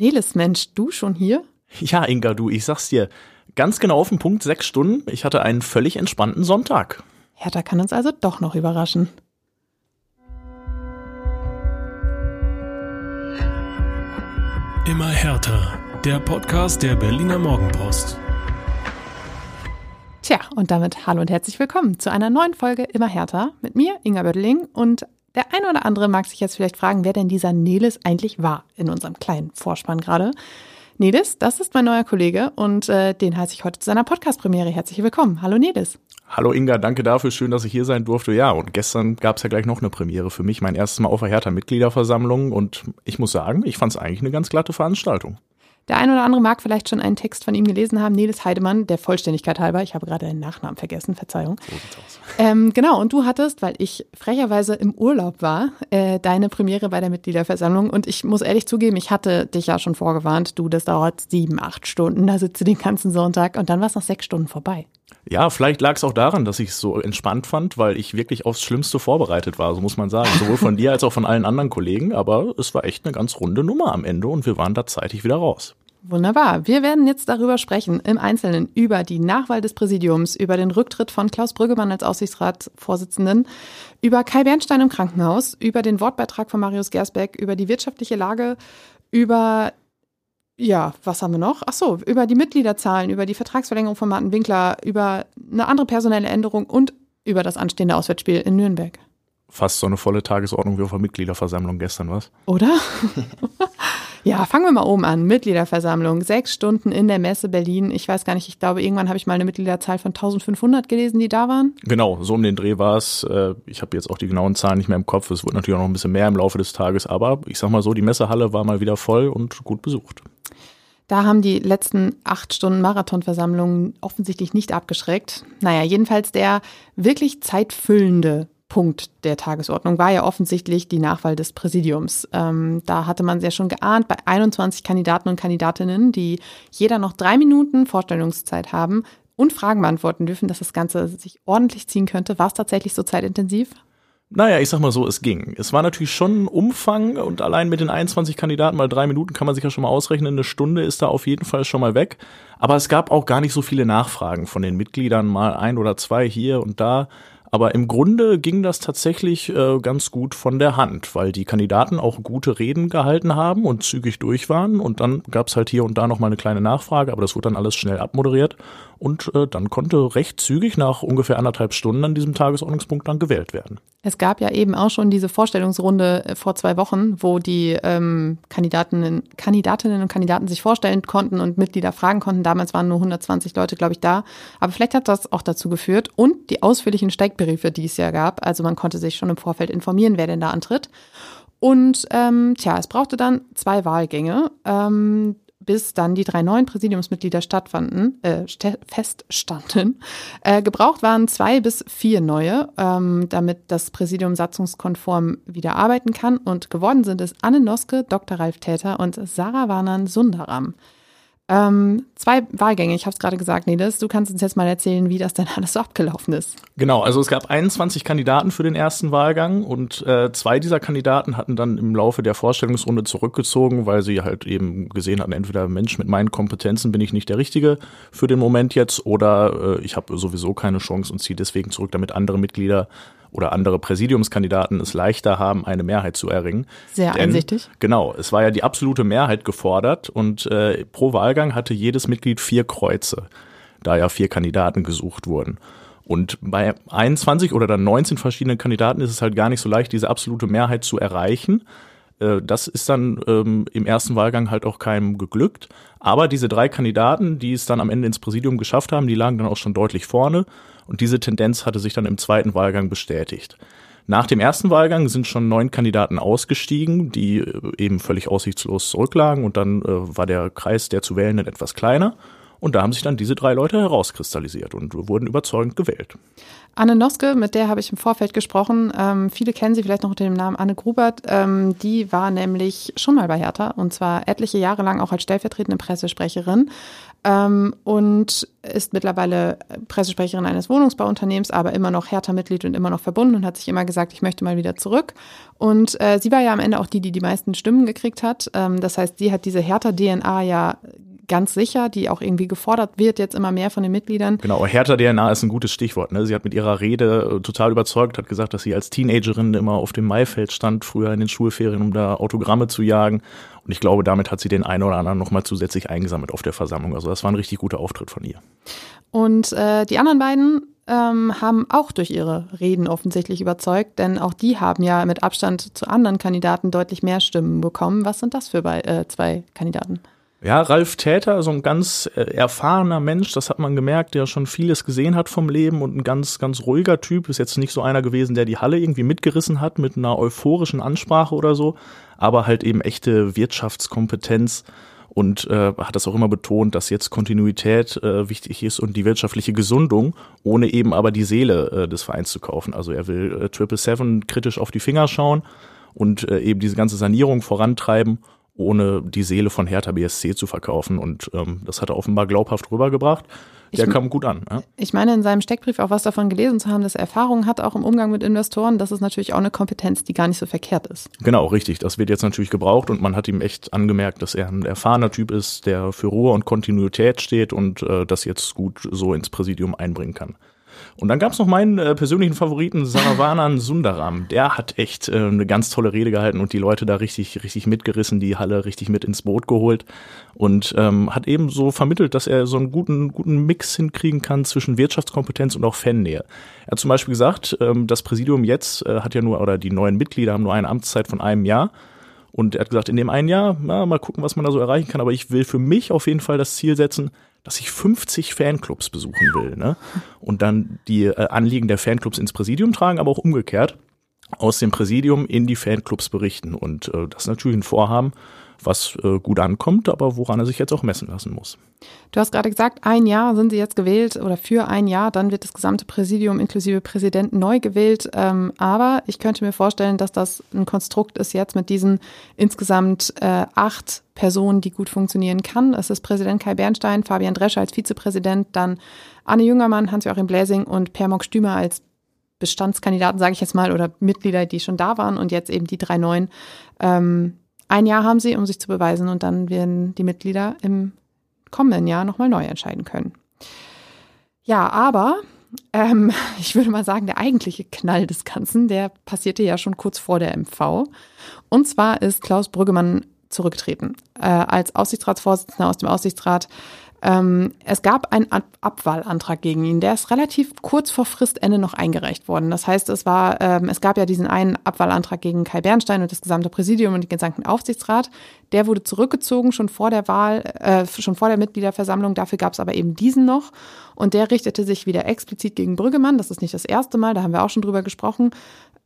Neles, Mensch, du schon hier? Ja, Inga, du, ich sag's dir, ganz genau auf den Punkt sechs Stunden. Ich hatte einen völlig entspannten Sonntag. Hertha kann uns also doch noch überraschen. Immer härter. Der Podcast der Berliner Morgenpost. Tja, und damit hallo und herzlich willkommen zu einer neuen Folge Immer härter mit mir, Inga Bödeling. Und der eine oder andere mag sich jetzt vielleicht fragen, wer denn dieser Nelis eigentlich war in unserem kleinen Vorspann gerade. Nelis, das ist mein neuer Kollege und äh, den heiße ich heute zu seiner Podcast-Premiere. Herzlich willkommen. Hallo Nelis. Hallo Inga, danke dafür. Schön, dass ich hier sein durfte. Ja, und gestern gab es ja gleich noch eine Premiere für mich, mein erstes Mal auf der Hertha-Mitgliederversammlung. Und ich muss sagen, ich fand es eigentlich eine ganz glatte Veranstaltung. Der eine oder andere mag vielleicht schon einen Text von ihm gelesen haben, Nils Heidemann, der Vollständigkeit halber. Ich habe gerade den Nachnamen vergessen, Verzeihung. So sieht's aus. Ähm, genau, und du hattest, weil ich frecherweise im Urlaub war, äh, deine Premiere bei der Mitgliederversammlung. Und ich muss ehrlich zugeben, ich hatte dich ja schon vorgewarnt, du, das dauert sieben, acht Stunden, da sitze den ganzen Sonntag und dann war es noch sechs Stunden vorbei. Ja, vielleicht lag es auch daran, dass ich es so entspannt fand, weil ich wirklich aufs Schlimmste vorbereitet war, so muss man sagen. Sowohl von dir als auch von allen anderen Kollegen. Aber es war echt eine ganz runde Nummer am Ende und wir waren da zeitig wieder raus. Wunderbar. Wir werden jetzt darüber sprechen, im Einzelnen über die Nachwahl des Präsidiums, über den Rücktritt von Klaus Brüggemann als Aufsichtsratsvorsitzenden, über Kai Bernstein im Krankenhaus, über den Wortbeitrag von Marius Gersbeck, über die wirtschaftliche Lage, über ja, was haben wir noch? Ach so, über die Mitgliederzahlen, über die Vertragsverlängerung von Martin Winkler, über eine andere personelle Änderung und über das anstehende Auswärtsspiel in Nürnberg. Fast so eine volle Tagesordnung wie auf der Mitgliederversammlung gestern, was? Oder? Ja, fangen wir mal oben an. Mitgliederversammlung, sechs Stunden in der Messe Berlin. Ich weiß gar nicht, ich glaube, irgendwann habe ich mal eine Mitgliederzahl von 1500 gelesen, die da waren. Genau, so um den Dreh war es. Äh, ich habe jetzt auch die genauen Zahlen nicht mehr im Kopf. Es wird natürlich auch noch ein bisschen mehr im Laufe des Tages, aber ich sag mal so, die Messehalle war mal wieder voll und gut besucht. Da haben die letzten acht Stunden Marathonversammlungen offensichtlich nicht abgeschreckt. Naja, jedenfalls der wirklich zeitfüllende Punkt der Tagesordnung war ja offensichtlich die Nachwahl des Präsidiums. Ähm, da hatte man es ja schon geahnt, bei 21 Kandidaten und Kandidatinnen, die jeder noch drei Minuten Vorstellungszeit haben und Fragen beantworten dürfen, dass das Ganze sich ordentlich ziehen könnte. War es tatsächlich so zeitintensiv? Naja, ich sag mal so, es ging. Es war natürlich schon ein Umfang und allein mit den 21 Kandidaten mal drei Minuten kann man sich ja schon mal ausrechnen. Eine Stunde ist da auf jeden Fall schon mal weg. Aber es gab auch gar nicht so viele Nachfragen von den Mitgliedern, mal ein oder zwei hier und da. Aber im Grunde ging das tatsächlich äh, ganz gut von der Hand, weil die Kandidaten auch gute Reden gehalten haben und zügig durch waren. Und dann gab es halt hier und da noch mal eine kleine Nachfrage, aber das wurde dann alles schnell abmoderiert. Und äh, dann konnte recht zügig nach ungefähr anderthalb Stunden an diesem Tagesordnungspunkt dann gewählt werden. Es gab ja eben auch schon diese Vorstellungsrunde äh, vor zwei Wochen, wo die ähm, Kandidatinnen, Kandidatinnen und Kandidaten sich vorstellen konnten und Mitglieder fragen konnten. Damals waren nur 120 Leute, glaube ich, da. Aber vielleicht hat das auch dazu geführt. Und die ausführlichen Steckbriefe, die es ja gab. Also man konnte sich schon im Vorfeld informieren, wer denn da antritt. Und ähm, tja, es brauchte dann zwei Wahlgänge. Ähm, bis dann die drei neuen Präsidiumsmitglieder stattfanden, äh, feststanden. Äh, gebraucht waren zwei bis vier neue, ähm, damit das Präsidium satzungskonform wieder arbeiten kann. Und geworden sind es Anne Noske, Dr. Ralf Täter und Sarah Warnan Sundaram. Ähm, zwei Wahlgänge, ich habe es gerade gesagt, Nidas, du kannst uns jetzt mal erzählen, wie das denn alles so abgelaufen ist. Genau, also es gab 21 Kandidaten für den ersten Wahlgang und äh, zwei dieser Kandidaten hatten dann im Laufe der Vorstellungsrunde zurückgezogen, weil sie halt eben gesehen hatten, entweder Mensch, mit meinen Kompetenzen bin ich nicht der Richtige für den Moment jetzt oder äh, ich habe sowieso keine Chance und ziehe deswegen zurück, damit andere Mitglieder oder andere Präsidiumskandidaten es leichter haben, eine Mehrheit zu erringen. Sehr Denn, einsichtig. Genau, es war ja die absolute Mehrheit gefordert und äh, pro Wahlgang hatte jedes Mitglied vier Kreuze, da ja vier Kandidaten gesucht wurden. Und bei 21 oder dann 19 verschiedenen Kandidaten ist es halt gar nicht so leicht, diese absolute Mehrheit zu erreichen. Äh, das ist dann ähm, im ersten Wahlgang halt auch keinem geglückt. Aber diese drei Kandidaten, die es dann am Ende ins Präsidium geschafft haben, die lagen dann auch schon deutlich vorne. Und diese Tendenz hatte sich dann im zweiten Wahlgang bestätigt. Nach dem ersten Wahlgang sind schon neun Kandidaten ausgestiegen, die äh, eben völlig aussichtslos zurücklagen und dann äh, war der Kreis der zu Wählenden etwas kleiner. Und da haben sich dann diese drei Leute herauskristallisiert und wurden überzeugend gewählt. Anne Noske, mit der habe ich im Vorfeld gesprochen. Ähm, viele kennen sie vielleicht noch unter dem Namen Anne Grubert. Ähm, die war nämlich schon mal bei Hertha und zwar etliche Jahre lang auch als stellvertretende Pressesprecherin ähm, und ist mittlerweile Pressesprecherin eines Wohnungsbauunternehmens, aber immer noch Hertha-Mitglied und immer noch verbunden und hat sich immer gesagt, ich möchte mal wieder zurück. Und äh, sie war ja am Ende auch die, die die meisten Stimmen gekriegt hat. Ähm, das heißt, sie hat diese Hertha-DNA ja ganz sicher, die auch irgendwie gefordert wird, jetzt immer mehr von den Mitgliedern. Genau, härter DNA ist ein gutes Stichwort. Ne? Sie hat mit ihrer Rede äh, total überzeugt, hat gesagt, dass sie als Teenagerin immer auf dem Maifeld stand, früher in den Schulferien, um da Autogramme zu jagen. Und ich glaube, damit hat sie den einen oder anderen nochmal zusätzlich eingesammelt auf der Versammlung. Also das war ein richtig guter Auftritt von ihr. Und äh, die anderen beiden ähm, haben auch durch ihre Reden offensichtlich überzeugt, denn auch die haben ja mit Abstand zu anderen Kandidaten deutlich mehr Stimmen bekommen. Was sind das für bei, äh, zwei Kandidaten? Ja, Ralf Täter, so ein ganz äh, erfahrener Mensch, das hat man gemerkt, der schon vieles gesehen hat vom Leben und ein ganz, ganz ruhiger Typ. Ist jetzt nicht so einer gewesen, der die Halle irgendwie mitgerissen hat mit einer euphorischen Ansprache oder so, aber halt eben echte Wirtschaftskompetenz und äh, hat das auch immer betont, dass jetzt Kontinuität äh, wichtig ist und die wirtschaftliche Gesundung, ohne eben aber die Seele äh, des Vereins zu kaufen. Also er will äh, Triple Seven kritisch auf die Finger schauen und äh, eben diese ganze Sanierung vorantreiben ohne die Seele von Hertha BSC zu verkaufen. Und ähm, das hat er offenbar glaubhaft rübergebracht. Der ich, kam gut an. Ja? Ich meine, in seinem Steckbrief auch was davon gelesen zu haben, dass er Erfahrungen hat, auch im Umgang mit Investoren. Das ist natürlich auch eine Kompetenz, die gar nicht so verkehrt ist. Genau, richtig. Das wird jetzt natürlich gebraucht und man hat ihm echt angemerkt, dass er ein erfahrener Typ ist, der für Ruhe und Kontinuität steht und äh, das jetzt gut so ins Präsidium einbringen kann. Und dann gab es noch meinen äh, persönlichen Favoriten, Saravanan Sundaram. Der hat echt äh, eine ganz tolle Rede gehalten und die Leute da richtig, richtig mitgerissen, die Halle richtig mit ins Boot geholt und ähm, hat eben so vermittelt, dass er so einen guten, guten Mix hinkriegen kann zwischen Wirtschaftskompetenz und auch Fannähe. Er hat zum Beispiel gesagt, ähm, das Präsidium jetzt äh, hat ja nur, oder die neuen Mitglieder haben nur eine Amtszeit von einem Jahr. Und er hat gesagt, in dem einen Jahr, na, mal gucken, was man da so erreichen kann. Aber ich will für mich auf jeden Fall das Ziel setzen, dass ich 50 Fanclubs besuchen will. Ne? Und dann die äh, Anliegen der Fanclubs ins Präsidium tragen, aber auch umgekehrt aus dem Präsidium in die Fanclubs berichten. Und äh, das ist natürlich ein Vorhaben, was äh, gut ankommt, aber woran er sich jetzt auch messen lassen muss. Du hast gerade gesagt, ein Jahr sind sie jetzt gewählt oder für ein Jahr, dann wird das gesamte Präsidium inklusive Präsident neu gewählt. Ähm, aber ich könnte mir vorstellen, dass das ein Konstrukt ist jetzt mit diesen insgesamt äh, acht Personen, die gut funktionieren kann. Es ist Präsident Kai Bernstein, Fabian Drescher als Vizepräsident, dann Anne Jüngermann, Hans-Joachim Bläsing und Per Stümer als Bestandskandidaten, sage ich jetzt mal, oder Mitglieder, die schon da waren und jetzt eben die drei neuen. Ähm, ein Jahr haben sie, um sich zu beweisen und dann werden die Mitglieder im kommenden Jahr nochmal neu entscheiden können. Ja, aber ähm, ich würde mal sagen, der eigentliche Knall des Ganzen, der passierte ja schon kurz vor der MV. Und zwar ist Klaus Brüggemann zurücktreten. Äh, als Aufsichtsratsvorsitzender aus dem Aufsichtsrat ähm, es gab einen Ab Abwahlantrag gegen ihn. Der ist relativ kurz vor Fristende noch eingereicht worden. Das heißt, es war, ähm, es gab ja diesen einen Abwahlantrag gegen Kai Bernstein und das gesamte Präsidium und den gesamten Aufsichtsrat. Der wurde zurückgezogen schon vor der Wahl, äh, schon vor der Mitgliederversammlung. Dafür gab es aber eben diesen noch. Und der richtete sich wieder explizit gegen Brüggemann. Das ist nicht das erste Mal, da haben wir auch schon drüber gesprochen.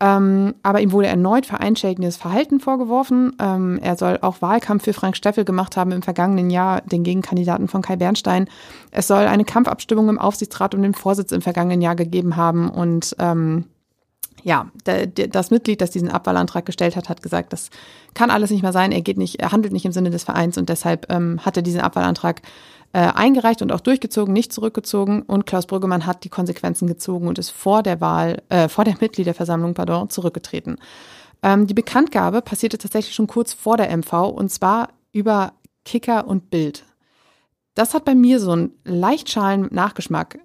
Ähm, aber ihm wurde erneut vereinschädigendes Verhalten vorgeworfen. Ähm, er soll auch Wahlkampf für Frank Steffel gemacht haben im vergangenen Jahr, den Gegenkandidaten von Kai Bernstein. Es soll eine Kampfabstimmung im Aufsichtsrat um den Vorsitz im vergangenen Jahr gegeben haben. Und ähm, ja, der, der, das Mitglied, das diesen Abwahlantrag gestellt hat, hat gesagt, das kann alles nicht mehr sein. Er geht nicht, er handelt nicht im Sinne des Vereins und deshalb ähm, hat er diesen Abwahlantrag äh, eingereicht und auch durchgezogen, nicht zurückgezogen. Und Klaus Brüggemann hat die Konsequenzen gezogen und ist vor der Wahl, äh, vor der Mitgliederversammlung, pardon, zurückgetreten. Ähm, die Bekanntgabe passierte tatsächlich schon kurz vor der MV und zwar über Kicker und Bild. Das hat bei mir so einen leicht schalen Nachgeschmack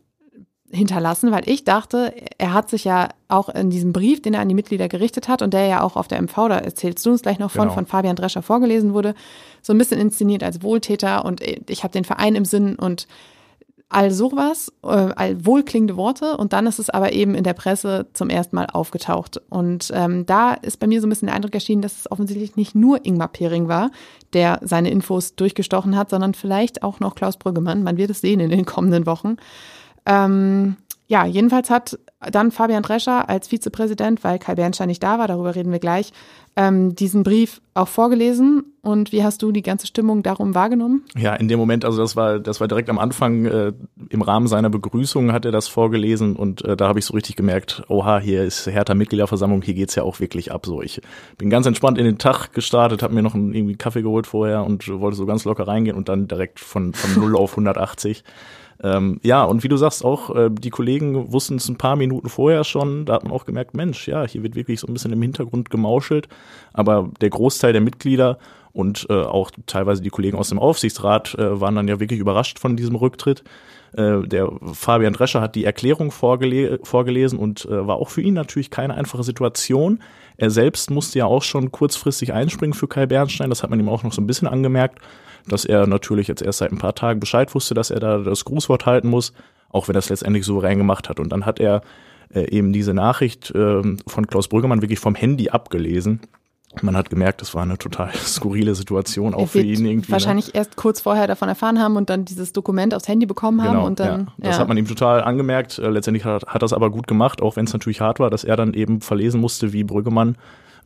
hinterlassen, weil ich dachte, er hat sich ja auch in diesem Brief, den er an die Mitglieder gerichtet hat und der ja auch auf der MV, da erzählst du uns gleich noch von, genau. von Fabian Drescher vorgelesen wurde, so ein bisschen inszeniert als Wohltäter und ich habe den Verein im Sinn und all sowas, äh, all wohlklingende Worte und dann ist es aber eben in der Presse zum ersten Mal aufgetaucht. Und ähm, da ist bei mir so ein bisschen der Eindruck erschienen, dass es offensichtlich nicht nur Ingmar Pering war, der seine Infos durchgestochen hat, sondern vielleicht auch noch Klaus Brüggemann. Man wird es sehen in den kommenden Wochen. Ähm, Ja, jedenfalls hat dann Fabian Drescher als Vizepräsident, weil Kai Bernstein nicht da war, darüber reden wir gleich, ähm, diesen Brief auch vorgelesen. Und wie hast du die ganze Stimmung darum wahrgenommen? Ja, in dem Moment, also das war, das war direkt am Anfang, äh, im Rahmen seiner Begrüßung hat er das vorgelesen und äh, da habe ich so richtig gemerkt, oha, hier ist Hertha Mitgliederversammlung, hier geht's ja auch wirklich ab. So, ich bin ganz entspannt in den Tag gestartet, habe mir noch einen irgendwie Kaffee geholt vorher und wollte so ganz locker reingehen und dann direkt von, von 0 auf 180. Ähm, ja, und wie du sagst, auch äh, die Kollegen wussten es ein paar Minuten vorher schon. Da hat man auch gemerkt, Mensch, ja, hier wird wirklich so ein bisschen im Hintergrund gemauschelt. Aber der Großteil der Mitglieder und äh, auch teilweise die Kollegen aus dem Aufsichtsrat äh, waren dann ja wirklich überrascht von diesem Rücktritt. Äh, der Fabian Drescher hat die Erklärung vorgele vorgelesen und äh, war auch für ihn natürlich keine einfache Situation. Er selbst musste ja auch schon kurzfristig einspringen für Kai Bernstein. Das hat man ihm auch noch so ein bisschen angemerkt dass er natürlich jetzt erst seit ein paar Tagen Bescheid wusste, dass er da das Grußwort halten muss, auch wenn er es letztendlich souverän gemacht hat. Und dann hat er äh, eben diese Nachricht äh, von Klaus Brüggemann wirklich vom Handy abgelesen. Man hat gemerkt, es war eine total skurrile Situation, auch für ihn irgendwie. Ne? Wahrscheinlich ne? erst kurz vorher davon erfahren haben und dann dieses Dokument aufs Handy bekommen haben genau, und dann. Ja. Das ja. hat man ihm total angemerkt. Äh, letztendlich hat, hat das aber gut gemacht, auch wenn es natürlich hart war, dass er dann eben verlesen musste, wie Brüggemann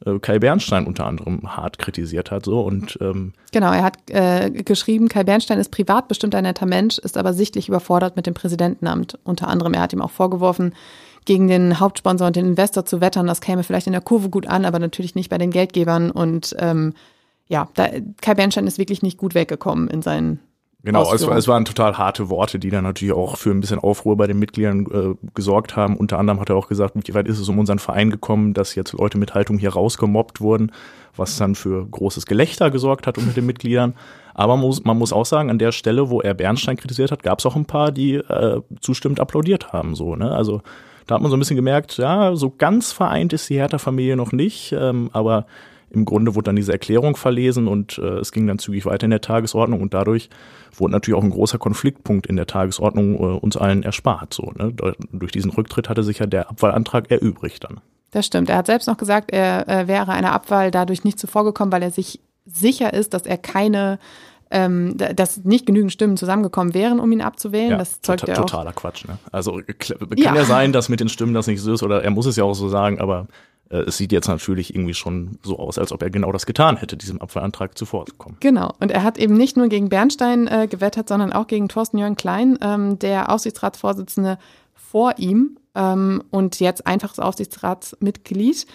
äh, Kai Bernstein unter anderem hart kritisiert hat. So und ähm genau, er hat äh, geschrieben, Kai Bernstein ist privat bestimmt ein netter Mensch, ist aber sichtlich überfordert mit dem Präsidentenamt. Unter anderem, er hat ihm auch vorgeworfen, gegen den Hauptsponsor und den Investor zu wettern. Das käme vielleicht in der Kurve gut an, aber natürlich nicht bei den Geldgebern. Und ähm, ja, da, Kai Bernstein ist wirklich nicht gut weggekommen in seinen Genau, es, es, waren total harte Worte, die dann natürlich auch für ein bisschen Aufruhr bei den Mitgliedern äh, gesorgt haben. Unter anderem hat er auch gesagt, wie weit ist es um unseren Verein gekommen, dass jetzt Leute mit Haltung hier rausgemobbt wurden, was dann für großes Gelächter gesorgt hat unter den Mitgliedern. Aber man muss, man muss auch sagen, an der Stelle, wo er Bernstein kritisiert hat, gab es auch ein paar, die äh, zustimmend applaudiert haben. So, ne? Also da hat man so ein bisschen gemerkt, ja, so ganz vereint ist die Hertha-Familie noch nicht, ähm, aber im Grunde wurde dann diese Erklärung verlesen und äh, es ging dann zügig weiter in der Tagesordnung und dadurch wurde natürlich auch ein großer Konfliktpunkt in der Tagesordnung äh, uns allen erspart. So, ne? Durch diesen Rücktritt hatte sich ja der Abwahlantrag erübrigt dann. Das stimmt. Er hat selbst noch gesagt, er äh, wäre einer Abwahl dadurch nicht zuvorgekommen, weil er sich sicher ist, dass er keine ähm, dass nicht genügend Stimmen zusammengekommen wären, um ihn abzuwählen. Ja, das zeugt ja auch. Totaler Quatsch. Ne? Also kann ja. ja sein, dass mit den Stimmen das nicht so ist, oder er muss es ja auch so sagen, aber äh, es sieht jetzt natürlich irgendwie schon so aus, als ob er genau das getan hätte, diesem Abwahlantrag zuvorzukommen. Genau. Und er hat eben nicht nur gegen Bernstein äh, gewettert, sondern auch gegen Thorsten Jörn Klein, ähm, der Aufsichtsratsvorsitzende vor ihm ähm, und jetzt einfaches Aufsichtsratsmitglied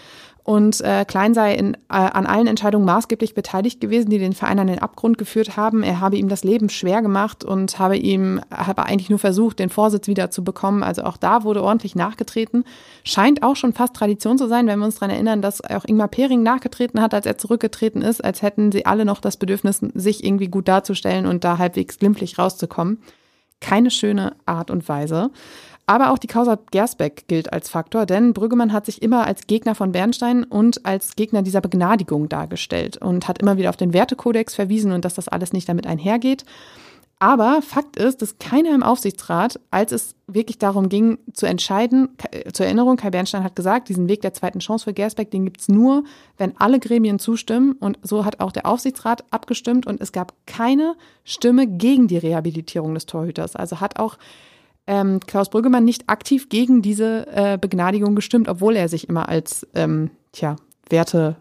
und äh, Klein sei in, äh, an allen Entscheidungen maßgeblich beteiligt gewesen, die den Verein an den Abgrund geführt haben. Er habe ihm das Leben schwer gemacht und habe ihm habe eigentlich nur versucht, den Vorsitz wieder zu bekommen. Also auch da wurde ordentlich nachgetreten. Scheint auch schon fast Tradition zu sein, wenn wir uns daran erinnern, dass auch Ingmar Pering nachgetreten hat, als er zurückgetreten ist, als hätten sie alle noch das Bedürfnis, sich irgendwie gut darzustellen und da halbwegs glimpflich rauszukommen. Keine schöne Art und Weise. Aber auch die Causa Gersbeck gilt als Faktor, denn Brüggemann hat sich immer als Gegner von Bernstein und als Gegner dieser Begnadigung dargestellt und hat immer wieder auf den Wertekodex verwiesen und dass das alles nicht damit einhergeht. Aber Fakt ist, dass keiner im Aufsichtsrat, als es wirklich darum ging zu entscheiden, zur Erinnerung, Kai Bernstein hat gesagt, diesen Weg der zweiten Chance für Gersbeck, den gibt's nur, wenn alle Gremien zustimmen. Und so hat auch der Aufsichtsrat abgestimmt und es gab keine Stimme gegen die Rehabilitierung des Torhüters. Also hat auch ähm, Klaus Brüggemann nicht aktiv gegen diese äh, Begnadigung gestimmt, obwohl er sich immer als ähm, tja, Werte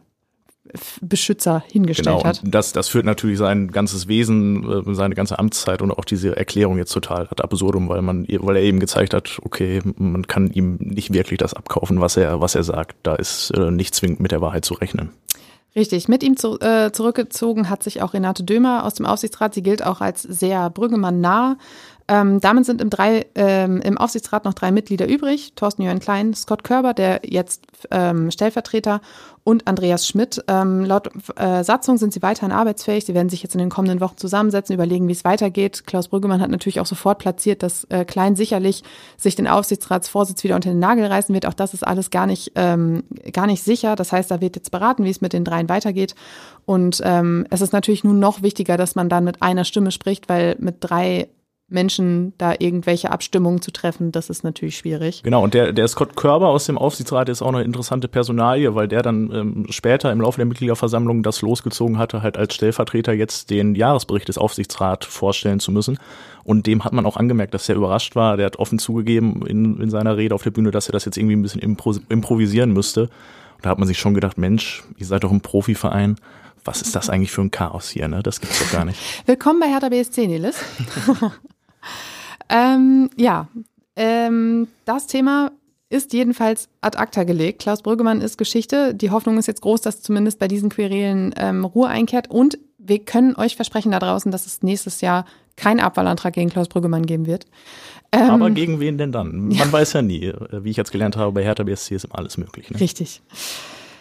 Beschützer hingestellt genau, hat. Das, das führt natürlich sein ganzes Wesen, äh, seine ganze Amtszeit und auch diese Erklärung jetzt total ad absurdum, weil man, weil er eben gezeigt hat, okay, man kann ihm nicht wirklich das abkaufen, was er, was er sagt. Da ist äh, nicht zwingend mit der Wahrheit zu rechnen. Richtig. Mit ihm zu, äh, zurückgezogen hat sich auch Renate Dömer aus dem Aufsichtsrat. Sie gilt auch als sehr Brüggemann nah. Ähm, damit sind im, drei, ähm, im Aufsichtsrat noch drei Mitglieder übrig. Thorsten Jörn Klein, Scott Körber, der jetzt ähm, Stellvertreter und Andreas Schmidt. Ähm, laut äh, Satzung sind sie weiterhin arbeitsfähig. Sie werden sich jetzt in den kommenden Wochen zusammensetzen, überlegen, wie es weitergeht. Klaus Brüggemann hat natürlich auch sofort platziert, dass äh, Klein sicherlich sich den Aufsichtsratsvorsitz wieder unter den Nagel reißen wird. Auch das ist alles gar nicht, ähm, gar nicht sicher. Das heißt, da wird jetzt beraten, wie es mit den dreien weitergeht. Und ähm, es ist natürlich nun noch wichtiger, dass man dann mit einer Stimme spricht, weil mit drei Menschen da irgendwelche Abstimmungen zu treffen, das ist natürlich schwierig. Genau, und der, der Scott Körber aus dem Aufsichtsrat ist auch eine interessante Personalie, weil der dann ähm, später im Laufe der Mitgliederversammlung das losgezogen hatte, halt als Stellvertreter jetzt den Jahresbericht des Aufsichtsrats vorstellen zu müssen. Und dem hat man auch angemerkt, dass er überrascht war. Der hat offen zugegeben in, in seiner Rede auf der Bühne, dass er das jetzt irgendwie ein bisschen impro improvisieren müsste. Und da hat man sich schon gedacht, Mensch, ihr seid doch ein Profiverein was ist das eigentlich für ein Chaos hier, ne? Das gibt's doch gar nicht. Willkommen bei Hertha BSC, Nilis. ähm, ja, ähm, das Thema ist jedenfalls ad acta gelegt. Klaus Brüggemann ist Geschichte. Die Hoffnung ist jetzt groß, dass zumindest bei diesen Querelen ähm, Ruhe einkehrt. Und wir können euch versprechen da draußen, dass es nächstes Jahr keinen Abwahlantrag gegen Klaus Brüggemann geben wird. Ähm, Aber gegen wen denn dann? Man ja. weiß ja nie. Wie ich jetzt gelernt habe, bei Hertha BSC ist immer alles möglich. Ne? Richtig.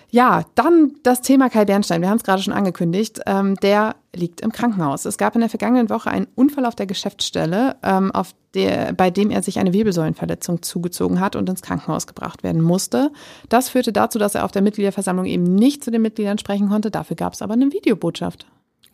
Ja, dann das Thema Kai Bernstein. Wir haben es gerade schon angekündigt. Ähm, der liegt im Krankenhaus. Es gab in der vergangenen Woche einen Unfall auf der Geschäftsstelle, ähm, auf der, bei dem er sich eine Wirbelsäulenverletzung zugezogen hat und ins Krankenhaus gebracht werden musste. Das führte dazu, dass er auf der Mitgliederversammlung eben nicht zu den Mitgliedern sprechen konnte. Dafür gab es aber eine Videobotschaft.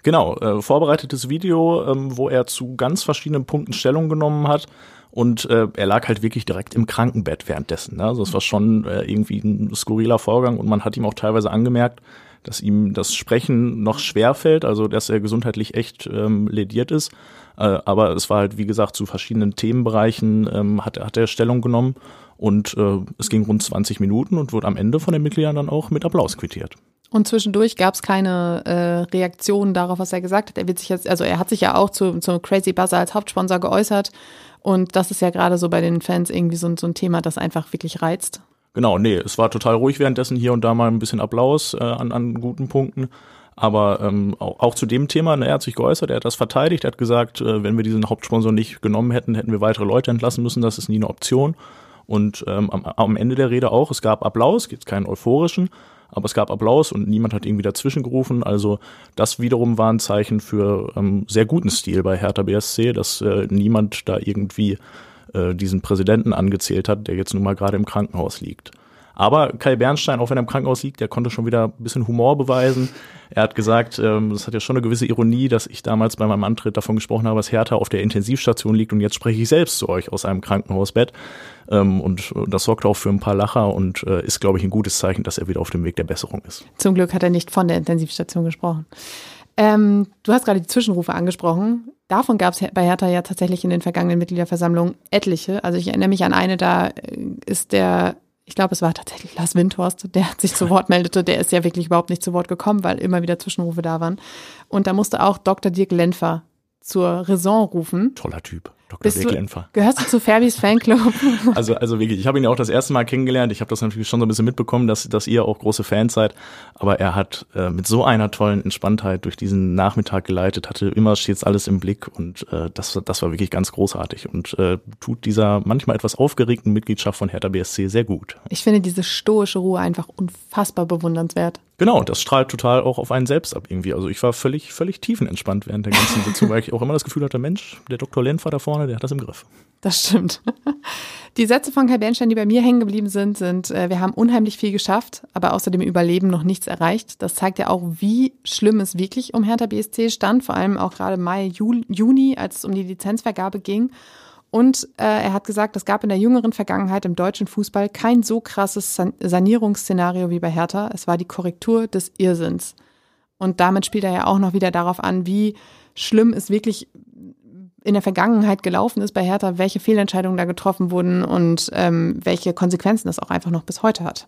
Genau, äh, vorbereitetes Video, ähm, wo er zu ganz verschiedenen Punkten Stellung genommen hat. Und äh, er lag halt wirklich direkt im Krankenbett währenddessen. Ne? Also es war schon äh, irgendwie ein skurriler Vorgang und man hat ihm auch teilweise angemerkt, dass ihm das Sprechen noch schwer fällt, also dass er gesundheitlich echt ähm, lediert ist. Äh, aber es war halt, wie gesagt, zu verschiedenen Themenbereichen ähm, hat, hat er Stellung genommen und äh, es ging rund 20 Minuten und wurde am Ende von den Mitgliedern dann auch mit Applaus quittiert. Und zwischendurch gab es keine äh, Reaktion darauf, was er gesagt hat. Er wird sich jetzt, also er hat sich ja auch zu, zu Crazy Buzzer als Hauptsponsor geäußert und das ist ja gerade so bei den Fans irgendwie so, so ein Thema, das einfach wirklich reizt. Genau, nee, es war total ruhig währenddessen hier und da mal ein bisschen Applaus äh, an, an guten Punkten. Aber ähm, auch, auch zu dem Thema, ne, er hat sich geäußert, er hat das verteidigt, er hat gesagt, äh, wenn wir diesen Hauptsponsor nicht genommen hätten, hätten wir weitere Leute entlassen müssen, das ist nie eine Option. Und ähm, am, am Ende der Rede auch, es gab Applaus, jetzt keinen euphorischen, aber es gab Applaus und niemand hat irgendwie dazwischen gerufen. Also das wiederum war ein Zeichen für ähm, sehr guten Stil bei Hertha BSC, dass äh, niemand da irgendwie äh, diesen Präsidenten angezählt hat, der jetzt nun mal gerade im Krankenhaus liegt. Aber Kai Bernstein, auch wenn er im Krankenhaus liegt, der konnte schon wieder ein bisschen Humor beweisen. Er hat gesagt, ähm, das hat ja schon eine gewisse Ironie, dass ich damals bei meinem Antritt davon gesprochen habe, dass Hertha auf der Intensivstation liegt und jetzt spreche ich selbst zu euch aus einem Krankenhausbett. Ähm, und das sorgt auch für ein paar Lacher und äh, ist, glaube ich, ein gutes Zeichen, dass er wieder auf dem Weg der Besserung ist. Zum Glück hat er nicht von der Intensivstation gesprochen. Ähm, du hast gerade die Zwischenrufe angesprochen. Davon gab es bei Hertha ja tatsächlich in den vergangenen Mitgliederversammlungen etliche. Also ich erinnere mich an eine, da äh, ist der ich glaube, es war tatsächlich Lars Windhorst, der sich zu Wort meldete. Der ist ja wirklich überhaupt nicht zu Wort gekommen, weil immer wieder Zwischenrufe da waren. Und da musste auch Dr. Dirk Lenfer zur Raison rufen. Toller Typ. Dr. Bist. Gehörst du zu Ferbis Fanclub? Also, also wirklich, ich habe ihn ja auch das erste Mal kennengelernt. Ich habe das natürlich schon so ein bisschen mitbekommen, dass, dass ihr auch große Fans seid. Aber er hat äh, mit so einer tollen Entspanntheit durch diesen Nachmittag geleitet, hatte immer stets alles im Blick und äh, das, das war wirklich ganz großartig und äh, tut dieser manchmal etwas aufgeregten Mitgliedschaft von Hertha BSC sehr gut. Ich finde diese stoische Ruhe einfach unfassbar bewundernswert. Genau, das strahlt total auch auf einen selbst ab irgendwie. Also ich war völlig, völlig tiefenentspannt während der ganzen Sitzung, weil ich auch immer das Gefühl hatte, Mensch, der Dr. Lenfer da vorne, der hat das im Griff. Das stimmt. Die Sätze von Kai Bernstein, die bei mir hängen geblieben sind, sind, äh, wir haben unheimlich viel geschafft, aber außer dem Überleben noch nichts erreicht. Das zeigt ja auch, wie schlimm es wirklich um Hertha BSC stand, vor allem auch gerade Mai, Juni, als es um die Lizenzvergabe ging. Und äh, er hat gesagt, es gab in der jüngeren Vergangenheit im deutschen Fußball kein so krasses San Sanierungsszenario wie bei Hertha. Es war die Korrektur des Irrsinns. Und damit spielt er ja auch noch wieder darauf an, wie schlimm es wirklich in der Vergangenheit gelaufen ist bei Hertha, welche Fehlentscheidungen da getroffen wurden und ähm, welche Konsequenzen das auch einfach noch bis heute hat.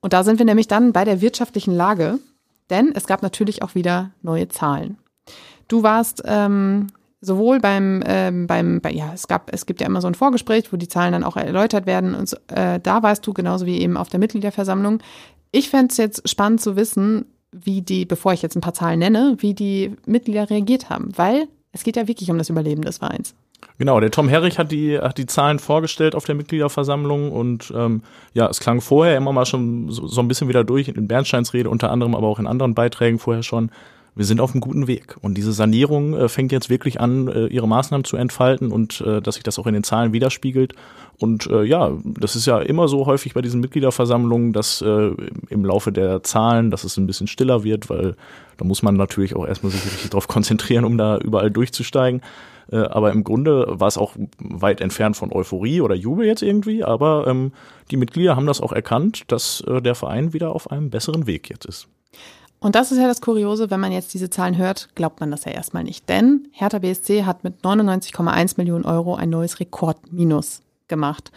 Und da sind wir nämlich dann bei der wirtschaftlichen Lage, denn es gab natürlich auch wieder neue Zahlen. Du warst ähm, sowohl beim, ähm, beim bei, ja, es gab, es gibt ja immer so ein Vorgespräch, wo die Zahlen dann auch erläutert werden. Und äh, da weißt du genauso wie eben auf der Mitgliederversammlung. Ich fände es jetzt spannend zu wissen, wie die, bevor ich jetzt ein paar Zahlen nenne, wie die Mitglieder reagiert haben, weil es geht ja wirklich um das Überleben des Vereins. Genau, der Tom Herrich hat die, hat die Zahlen vorgestellt auf der Mitgliederversammlung und ähm, ja, es klang vorher immer mal schon so, so ein bisschen wieder durch in Bernsteins Rede, unter anderem aber auch in anderen Beiträgen vorher schon, wir sind auf einem guten Weg. Und diese Sanierung äh, fängt jetzt wirklich an, äh, ihre Maßnahmen zu entfalten und äh, dass sich das auch in den Zahlen widerspiegelt. Und äh, ja, das ist ja immer so häufig bei diesen Mitgliederversammlungen, dass äh, im Laufe der Zahlen, dass es ein bisschen stiller wird, weil da muss man natürlich auch erstmal sich richtig drauf konzentrieren, um da überall durchzusteigen. Äh, aber im Grunde war es auch weit entfernt von Euphorie oder Jubel jetzt irgendwie. Aber ähm, die Mitglieder haben das auch erkannt, dass äh, der Verein wieder auf einem besseren Weg jetzt ist. Und das ist ja das Kuriose, wenn man jetzt diese Zahlen hört, glaubt man das ja erstmal nicht. Denn Hertha BSC hat mit 99,1 Millionen Euro ein neues Rekordminus gemacht.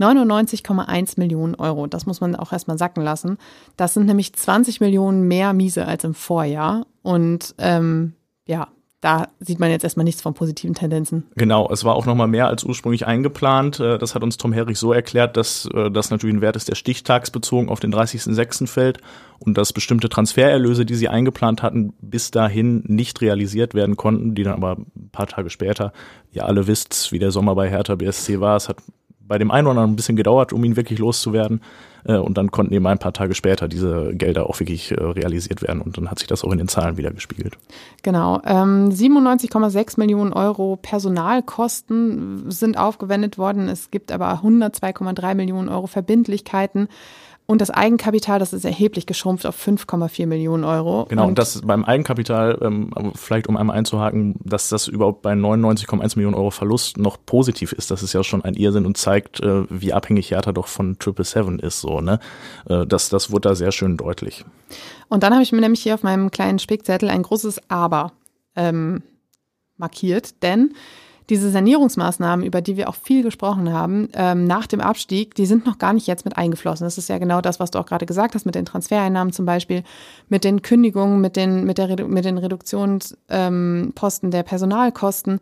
99,1 Millionen Euro, das muss man auch erstmal sacken lassen. Das sind nämlich 20 Millionen mehr Miese als im Vorjahr. Und ähm, ja, da sieht man jetzt erstmal nichts von positiven Tendenzen. Genau, es war auch nochmal mehr als ursprünglich eingeplant. Äh, das hat uns Tom Herrich so erklärt, dass äh, das natürlich ein Wert ist, der stichtagsbezogen auf den 30.06. fällt und dass bestimmte Transfererlöse, die sie eingeplant hatten, bis dahin nicht realisiert werden konnten, die dann aber ein paar Tage später, ihr alle wisst, wie der Sommer bei Hertha BSC war. Es hat bei dem einen oder anderen ein bisschen gedauert, um ihn wirklich loszuwerden. Äh, und dann konnten eben ein paar Tage später diese Gelder auch wirklich äh, realisiert werden. Und dann hat sich das auch in den Zahlen wieder gespiegelt. Genau. Ähm, 97,6 Millionen Euro Personalkosten sind aufgewendet worden. Es gibt aber 102,3 Millionen Euro Verbindlichkeiten. Und das Eigenkapital, das ist erheblich geschrumpft auf 5,4 Millionen Euro. Genau, und, und das beim Eigenkapital, ähm, vielleicht um einmal einzuhaken, dass das überhaupt bei 99,1 Millionen Euro Verlust noch positiv ist, das ist ja schon ein Irrsinn und zeigt, äh, wie abhängig Hertha doch von Triple Seven ist. So, ne? Äh, das, das wurde da sehr schön deutlich. Und dann habe ich mir nämlich hier auf meinem kleinen Spickzettel ein großes Aber ähm, markiert, denn diese Sanierungsmaßnahmen, über die wir auch viel gesprochen haben, ähm, nach dem Abstieg, die sind noch gar nicht jetzt mit eingeflossen. Das ist ja genau das, was du auch gerade gesagt hast, mit den Transfereinnahmen zum Beispiel, mit den Kündigungen, mit den, mit der, mit den Reduktionsposten ähm, der Personalkosten.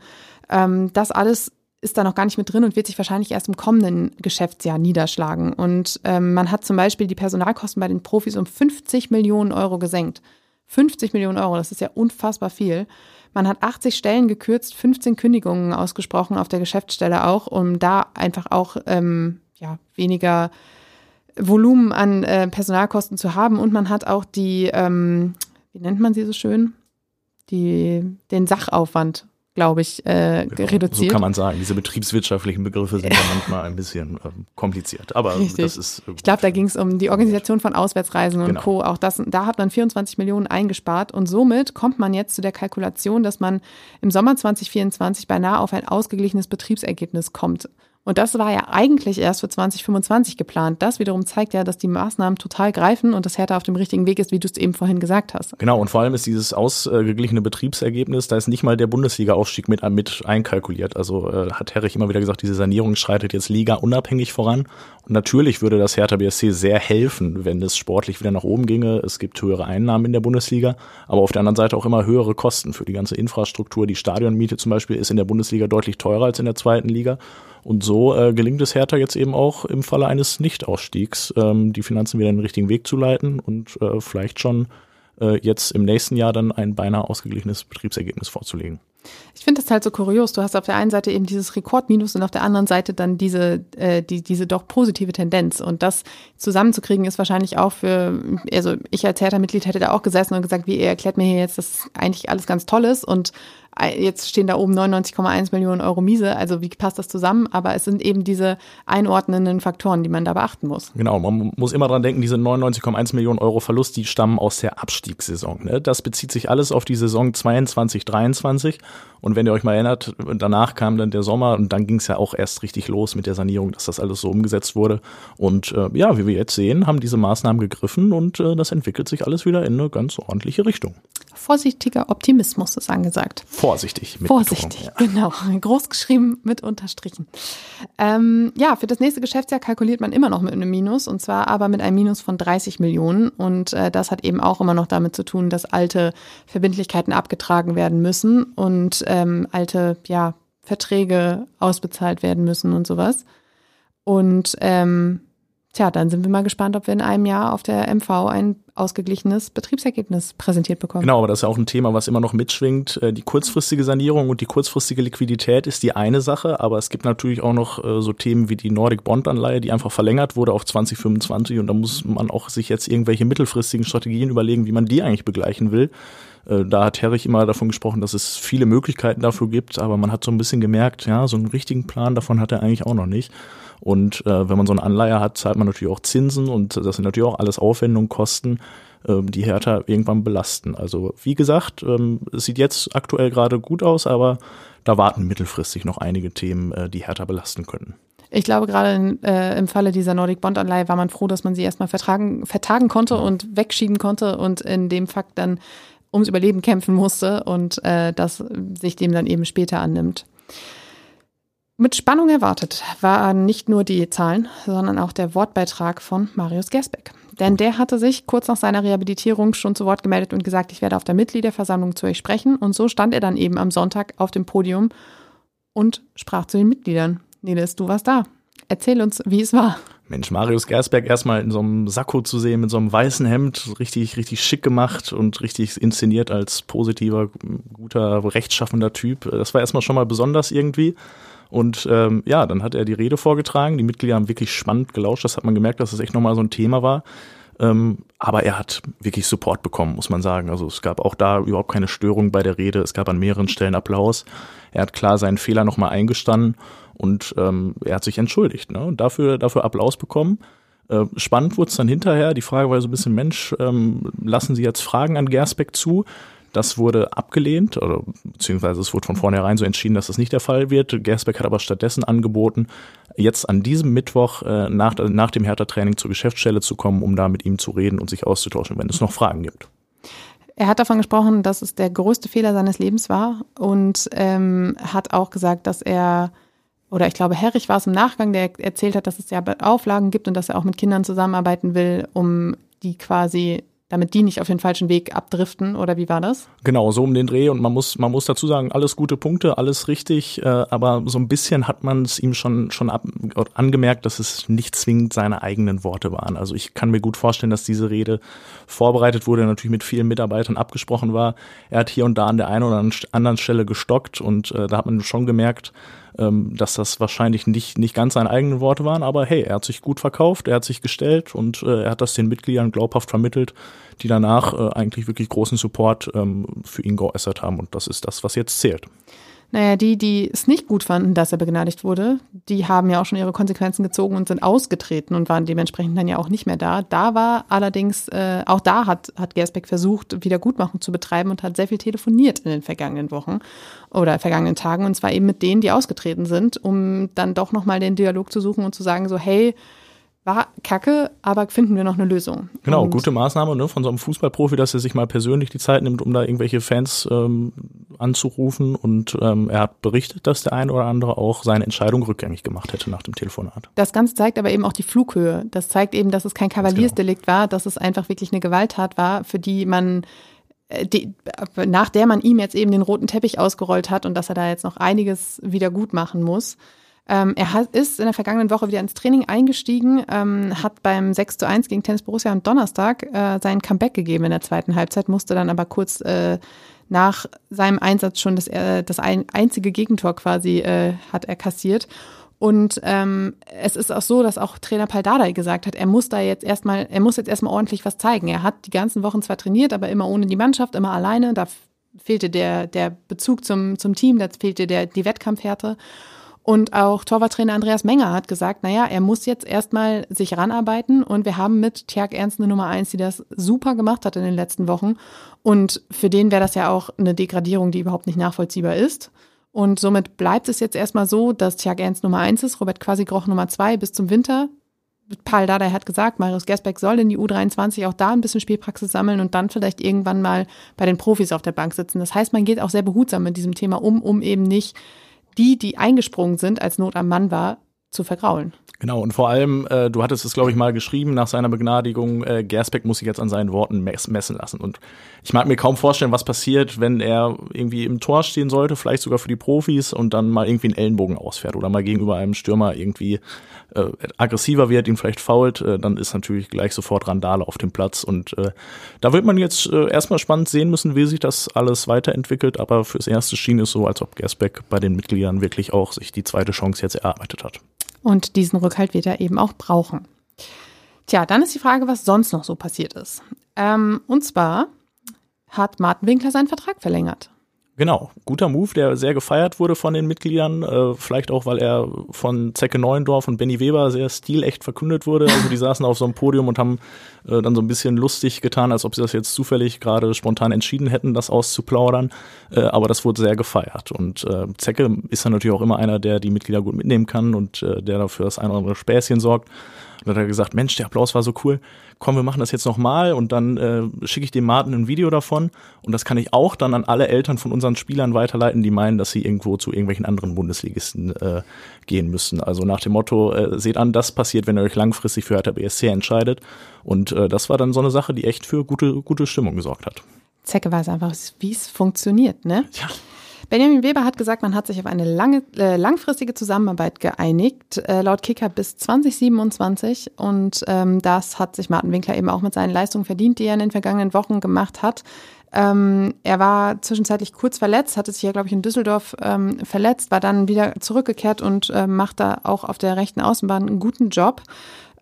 Ähm, das alles ist da noch gar nicht mit drin und wird sich wahrscheinlich erst im kommenden Geschäftsjahr niederschlagen. Und ähm, man hat zum Beispiel die Personalkosten bei den Profis um 50 Millionen Euro gesenkt. 50 Millionen Euro, das ist ja unfassbar viel. Man hat 80 Stellen gekürzt, 15 Kündigungen ausgesprochen auf der Geschäftsstelle auch, um da einfach auch ähm, ja, weniger Volumen an äh, Personalkosten zu haben. Und man hat auch die, ähm, wie nennt man sie so schön? Die, den Sachaufwand glaube ich, äh, genau, reduziert. So kann man sagen. Diese betriebswirtschaftlichen Begriffe sind ja manchmal ein bisschen ähm, kompliziert. Aber Richtig. das ist. Äh, ich glaube, da ging es um die Organisation von Auswärtsreisen und genau. Co. Auch das, da hat man 24 Millionen eingespart und somit kommt man jetzt zu der Kalkulation, dass man im Sommer 2024 beinahe auf ein ausgeglichenes Betriebsergebnis kommt. Und das war ja eigentlich erst für 2025 geplant. Das wiederum zeigt ja, dass die Maßnahmen total greifen und dass Hertha auf dem richtigen Weg ist, wie du es eben vorhin gesagt hast. Genau, und vor allem ist dieses ausgeglichene Betriebsergebnis, da ist nicht mal der Bundesliga-Aufstieg mit, mit einkalkuliert. Also äh, hat Herrich immer wieder gesagt, diese Sanierung schreitet jetzt Liga unabhängig voran. Und natürlich würde das Hertha BSC sehr helfen, wenn es sportlich wieder nach oben ginge. Es gibt höhere Einnahmen in der Bundesliga, aber auf der anderen Seite auch immer höhere Kosten für die ganze Infrastruktur. Die Stadionmiete zum Beispiel ist in der Bundesliga deutlich teurer als in der zweiten Liga. Und so äh, gelingt es Hertha jetzt eben auch im Falle eines Nichtausstiegs, ähm, die Finanzen wieder in den richtigen Weg zu leiten und äh, vielleicht schon äh, jetzt im nächsten Jahr dann ein beinahe ausgeglichenes Betriebsergebnis vorzulegen. Ich finde das halt so kurios. Du hast auf der einen Seite eben dieses Rekordminus und auf der anderen Seite dann diese, äh, die, diese doch positive Tendenz. Und das zusammenzukriegen ist wahrscheinlich auch für, also ich als Hertha-Mitglied hätte da auch gesessen und gesagt, wie ihr erklärt mir hier jetzt, dass eigentlich alles ganz toll ist und Jetzt stehen da oben 99,1 Millionen Euro Miese. Also wie passt das zusammen? Aber es sind eben diese einordnenden Faktoren, die man da beachten muss. Genau, man muss immer dran denken, diese 99,1 Millionen Euro Verlust, die stammen aus der Abstiegssaison. Ne? Das bezieht sich alles auf die Saison 22, 23. Und wenn ihr euch mal erinnert, danach kam dann der Sommer und dann ging es ja auch erst richtig los mit der Sanierung, dass das alles so umgesetzt wurde. Und äh, ja, wie wir jetzt sehen, haben diese Maßnahmen gegriffen und äh, das entwickelt sich alles wieder in eine ganz ordentliche Richtung. Vorsichtiger Optimismus ist angesagt. Vorsichtig. Mit Vorsichtig, ja. genau. Großgeschrieben mit Unterstrichen. Ähm, ja, für das nächste Geschäftsjahr kalkuliert man immer noch mit einem Minus und zwar aber mit einem Minus von 30 Millionen. Und äh, das hat eben auch immer noch damit zu tun, dass alte Verbindlichkeiten abgetragen werden müssen und ähm, alte ja, Verträge ausbezahlt werden müssen und sowas. Und ähm, Tja, dann sind wir mal gespannt, ob wir in einem Jahr auf der MV ein ausgeglichenes Betriebsergebnis präsentiert bekommen. Genau, aber das ist ja auch ein Thema, was immer noch mitschwingt. Äh, die kurzfristige Sanierung und die kurzfristige Liquidität ist die eine Sache, aber es gibt natürlich auch noch äh, so Themen wie die Nordic Bond Anleihe, die einfach verlängert wurde auf 2025 und da muss man auch sich jetzt irgendwelche mittelfristigen Strategien überlegen, wie man die eigentlich begleichen will. Äh, da hat Herrich immer davon gesprochen, dass es viele Möglichkeiten dafür gibt, aber man hat so ein bisschen gemerkt, ja, so einen richtigen Plan davon hat er eigentlich auch noch nicht. Und äh, wenn man so eine Anleihe hat, zahlt man natürlich auch Zinsen und das sind natürlich auch alles Aufwendungen, Kosten, ähm, die Hertha irgendwann belasten. Also wie gesagt, ähm, es sieht jetzt aktuell gerade gut aus, aber da warten mittelfristig noch einige Themen, äh, die Hertha belasten können. Ich glaube, gerade in, äh, im Falle dieser Nordic Bond Anleihe war man froh, dass man sie erstmal vertragen, vertagen konnte und wegschieben konnte und in dem Fakt dann ums Überleben kämpfen musste und äh, das sich dem dann eben später annimmt. Mit Spannung erwartet waren nicht nur die Zahlen, sondern auch der Wortbeitrag von Marius Gersbeck. Denn der hatte sich kurz nach seiner Rehabilitierung schon zu Wort gemeldet und gesagt, ich werde auf der Mitgliederversammlung zu euch sprechen. Und so stand er dann eben am Sonntag auf dem Podium und sprach zu den Mitgliedern. Niles, du warst da. Erzähl uns, wie es war. Mensch, Marius Gersberg erstmal in so einem Sakko zu sehen, mit so einem weißen Hemd, richtig, richtig schick gemacht und richtig inszeniert als positiver, guter, rechtschaffender Typ. Das war erstmal schon mal besonders irgendwie. Und ähm, ja, dann hat er die Rede vorgetragen. Die Mitglieder haben wirklich spannend gelauscht. Das hat man gemerkt, dass das echt nochmal so ein Thema war. Ähm, aber er hat wirklich Support bekommen, muss man sagen. Also es gab auch da überhaupt keine Störung bei der Rede. Es gab an mehreren Stellen Applaus. Er hat klar seinen Fehler nochmal eingestanden und ähm, er hat sich entschuldigt. Ne? Und dafür, dafür Applaus bekommen. Äh, spannend wurde es dann hinterher. Die Frage war so ein bisschen, Mensch, ähm, lassen Sie jetzt Fragen an Gersbeck zu? Das wurde abgelehnt, oder, beziehungsweise es wurde von vornherein so entschieden, dass das nicht der Fall wird. Gersbeck hat aber stattdessen angeboten, jetzt an diesem Mittwoch äh, nach, nach dem Hertha-Training zur Geschäftsstelle zu kommen, um da mit ihm zu reden und sich auszutauschen, wenn es noch Fragen gibt. Er hat davon gesprochen, dass es der größte Fehler seines Lebens war und ähm, hat auch gesagt, dass er oder ich glaube, Herrich war es im Nachgang, der erzählt hat, dass es ja Auflagen gibt und dass er auch mit Kindern zusammenarbeiten will, um die quasi damit die nicht auf den falschen Weg abdriften oder wie war das? Genau, so um den Dreh und man muss man muss dazu sagen, alles gute Punkte, alles richtig, äh, aber so ein bisschen hat man es ihm schon schon ab, angemerkt, dass es nicht zwingend seine eigenen Worte waren. Also ich kann mir gut vorstellen, dass diese Rede vorbereitet wurde, natürlich mit vielen Mitarbeitern abgesprochen war. Er hat hier und da an der einen oder anderen Stelle gestockt und äh, da hat man schon gemerkt, ähm, dass das wahrscheinlich nicht, nicht ganz seine eigenen Worte waren, aber hey, er hat sich gut verkauft, er hat sich gestellt und äh, er hat das den Mitgliedern glaubhaft vermittelt, die danach äh, eigentlich wirklich großen Support ähm, für ihn geäußert haben und das ist das, was jetzt zählt. Naja, die, die es nicht gut fanden, dass er begnadigt wurde, die haben ja auch schon ihre Konsequenzen gezogen und sind ausgetreten und waren dementsprechend dann ja auch nicht mehr da. Da war allerdings, äh, auch da hat, hat Gersbeck versucht, Wiedergutmachung zu betreiben und hat sehr viel telefoniert in den vergangenen Wochen oder vergangenen Tagen und zwar eben mit denen, die ausgetreten sind, um dann doch nochmal den Dialog zu suchen und zu sagen, so, hey, war kacke, aber finden wir noch eine Lösung. Genau, und gute Maßnahme ne, von so einem Fußballprofi, dass er sich mal persönlich die Zeit nimmt, um da irgendwelche Fans ähm, anzurufen. Und ähm, er hat berichtet, dass der eine oder andere auch seine Entscheidung rückgängig gemacht hätte nach dem Telefonat. Das Ganze zeigt aber eben auch die Flughöhe. Das zeigt eben, dass es kein genau. Kavaliersdelikt genau. war, dass es einfach wirklich eine Gewalttat war, für die man äh, die, nach der man ihm jetzt eben den roten Teppich ausgerollt hat und dass er da jetzt noch einiges wieder gut machen muss. Ähm, er hat, ist in der vergangenen Woche wieder ins Training eingestiegen, ähm, hat beim 6 zu 1 gegen Tennis Borussia am Donnerstag äh, sein Comeback gegeben in der zweiten Halbzeit, musste dann aber kurz äh, nach seinem Einsatz schon das, äh, das ein, einzige Gegentor quasi äh, hat er kassiert. Und ähm, es ist auch so, dass auch Trainer Paldadei gesagt hat, er muss da jetzt erstmal, er muss jetzt erstmal ordentlich was zeigen. Er hat die ganzen Wochen zwar trainiert, aber immer ohne die Mannschaft, immer alleine. Da fehlte der, der Bezug zum, zum Team, da fehlte der, die Wettkampfhärte. Und auch Torwarttrainer Andreas Menger hat gesagt, naja, er muss jetzt erstmal sich ranarbeiten und wir haben mit Tjag Ernst eine Nummer eins, die das super gemacht hat in den letzten Wochen. Und für den wäre das ja auch eine Degradierung, die überhaupt nicht nachvollziehbar ist. Und somit bleibt es jetzt erstmal so, dass Tjag Ernst Nummer eins ist, Robert Quasi-Groch Nummer zwei bis zum Winter. Paul Dardai hat gesagt, Marius Gersbeck soll in die U23 auch da ein bisschen Spielpraxis sammeln und dann vielleicht irgendwann mal bei den Profis auf der Bank sitzen. Das heißt, man geht auch sehr behutsam mit diesem Thema um, um eben nicht die, die eingesprungen sind, als Not am Mann war, zu vergraulen. Genau, und vor allem, äh, du hattest es, glaube ich, mal geschrieben nach seiner Begnadigung, äh, Gersbeck muss sich jetzt an seinen Worten mess messen lassen. Und ich mag mir kaum vorstellen, was passiert, wenn er irgendwie im Tor stehen sollte, vielleicht sogar für die Profis und dann mal irgendwie einen Ellenbogen ausfährt oder mal gegenüber einem Stürmer irgendwie äh, aggressiver wird, ihn vielleicht fault, äh, dann ist natürlich gleich sofort Randale auf dem Platz. Und äh, da wird man jetzt äh, erstmal spannend sehen müssen, wie sich das alles weiterentwickelt. Aber fürs erste schien es so, als ob Gersbeck bei den Mitgliedern wirklich auch sich die zweite Chance jetzt erarbeitet hat. Und diesen Rückhalt wird er eben auch brauchen. Tja, dann ist die Frage, was sonst noch so passiert ist. Ähm, und zwar hat Martin Winkler seinen Vertrag verlängert. Genau, guter Move, der sehr gefeiert wurde von den Mitgliedern, äh, vielleicht auch, weil er von Zecke Neuendorf und Benny Weber sehr stilecht verkündet wurde. Also die saßen auf so einem Podium und haben äh, dann so ein bisschen lustig getan, als ob sie das jetzt zufällig gerade spontan entschieden hätten, das auszuplaudern. Äh, aber das wurde sehr gefeiert. Und äh, Zecke ist dann natürlich auch immer einer, der die Mitglieder gut mitnehmen kann und äh, der dafür das ein oder andere Späßchen sorgt. Und dann hat er gesagt, Mensch, der Applaus war so cool. Komm, wir machen das jetzt nochmal und dann äh, schicke ich dem Martin ein Video davon. Und das kann ich auch dann an alle Eltern von unseren Spielern weiterleiten, die meinen, dass sie irgendwo zu irgendwelchen anderen Bundesligisten äh, gehen müssen. Also nach dem Motto, äh, seht an, das passiert, wenn ihr euch langfristig für Hertha BSC entscheidet. Und äh, das war dann so eine Sache, die echt für gute, gute Stimmung gesorgt hat. Zecke weiß einfach, wie es funktioniert, ne? Ja. Benjamin Weber hat gesagt, man hat sich auf eine lange, äh, langfristige Zusammenarbeit geeinigt, äh, laut Kicker bis 2027. Und ähm, das hat sich Martin Winkler eben auch mit seinen Leistungen verdient, die er in den vergangenen Wochen gemacht hat. Ähm, er war zwischenzeitlich kurz verletzt, hatte sich ja, glaube ich, in Düsseldorf ähm, verletzt, war dann wieder zurückgekehrt und äh, macht da auch auf der rechten Außenbahn einen guten Job.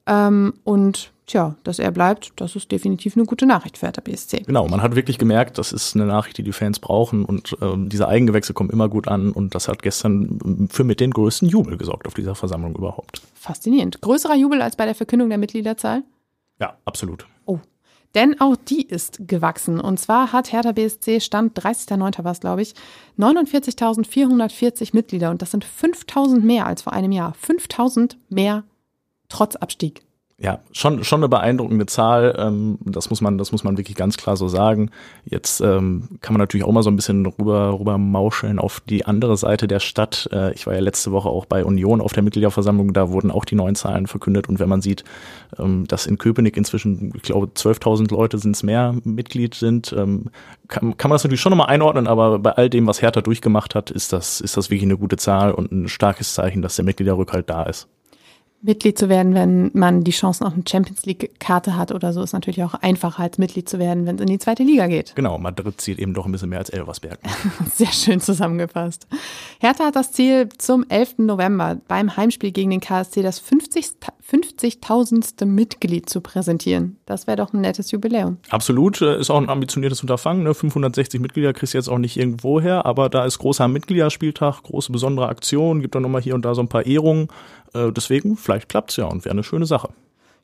Ähm, und tja, dass er bleibt, das ist definitiv eine gute Nachricht für Hertha BSC. Genau, man hat wirklich gemerkt, das ist eine Nachricht, die die Fans brauchen und ähm, diese Eigengewächse kommen immer gut an und das hat gestern für mit den größten Jubel gesorgt auf dieser Versammlung überhaupt. Faszinierend. Größerer Jubel als bei der Verkündung der Mitgliederzahl? Ja, absolut. Oh. Denn auch die ist gewachsen. Und zwar hat Hertha BSC Stand 30.09. war es, glaube ich, 49.440 Mitglieder. Und das sind 5.000 mehr als vor einem Jahr. 5.000 mehr trotz Abstieg ja, schon, schon eine beeindruckende Zahl. Ähm, das muss man, das muss man wirklich ganz klar so sagen. Jetzt ähm, kann man natürlich auch mal so ein bisschen rüber, rüber mauscheln auf die andere Seite der Stadt. Äh, ich war ja letzte Woche auch bei Union auf der Mitgliederversammlung. Da wurden auch die neuen Zahlen verkündet. Und wenn man sieht, ähm, dass in Köpenick inzwischen, ich glaube, 12.000 Leute sind es mehr Mitglied sind, ähm, kann, kann man das natürlich schon nochmal einordnen. Aber bei all dem, was Hertha durchgemacht hat, ist das, ist das wirklich eine gute Zahl und ein starkes Zeichen, dass der Mitgliederrückhalt da ist. Mitglied zu werden, wenn man die Chancen auf eine Champions League-Karte hat oder so, ist natürlich auch einfacher als Mitglied zu werden, wenn es in die zweite Liga geht. Genau, Madrid zieht eben doch ein bisschen mehr als Elversberg. Sehr schön zusammengefasst. Hertha hat das Ziel, zum 11. November beim Heimspiel gegen den KSC das 50.000. 50 Mitglied zu präsentieren. Das wäre doch ein nettes Jubiläum. Absolut, äh, ist auch ein ambitioniertes Unterfangen. Ne? 560 Mitglieder kriegst du jetzt auch nicht irgendwo her, aber da ist großer Mitgliederspieltag, große besondere Aktion, gibt dann nochmal hier und da so ein paar Ehrungen. Äh, deswegen, vielleicht klappt es ja und wäre eine schöne Sache.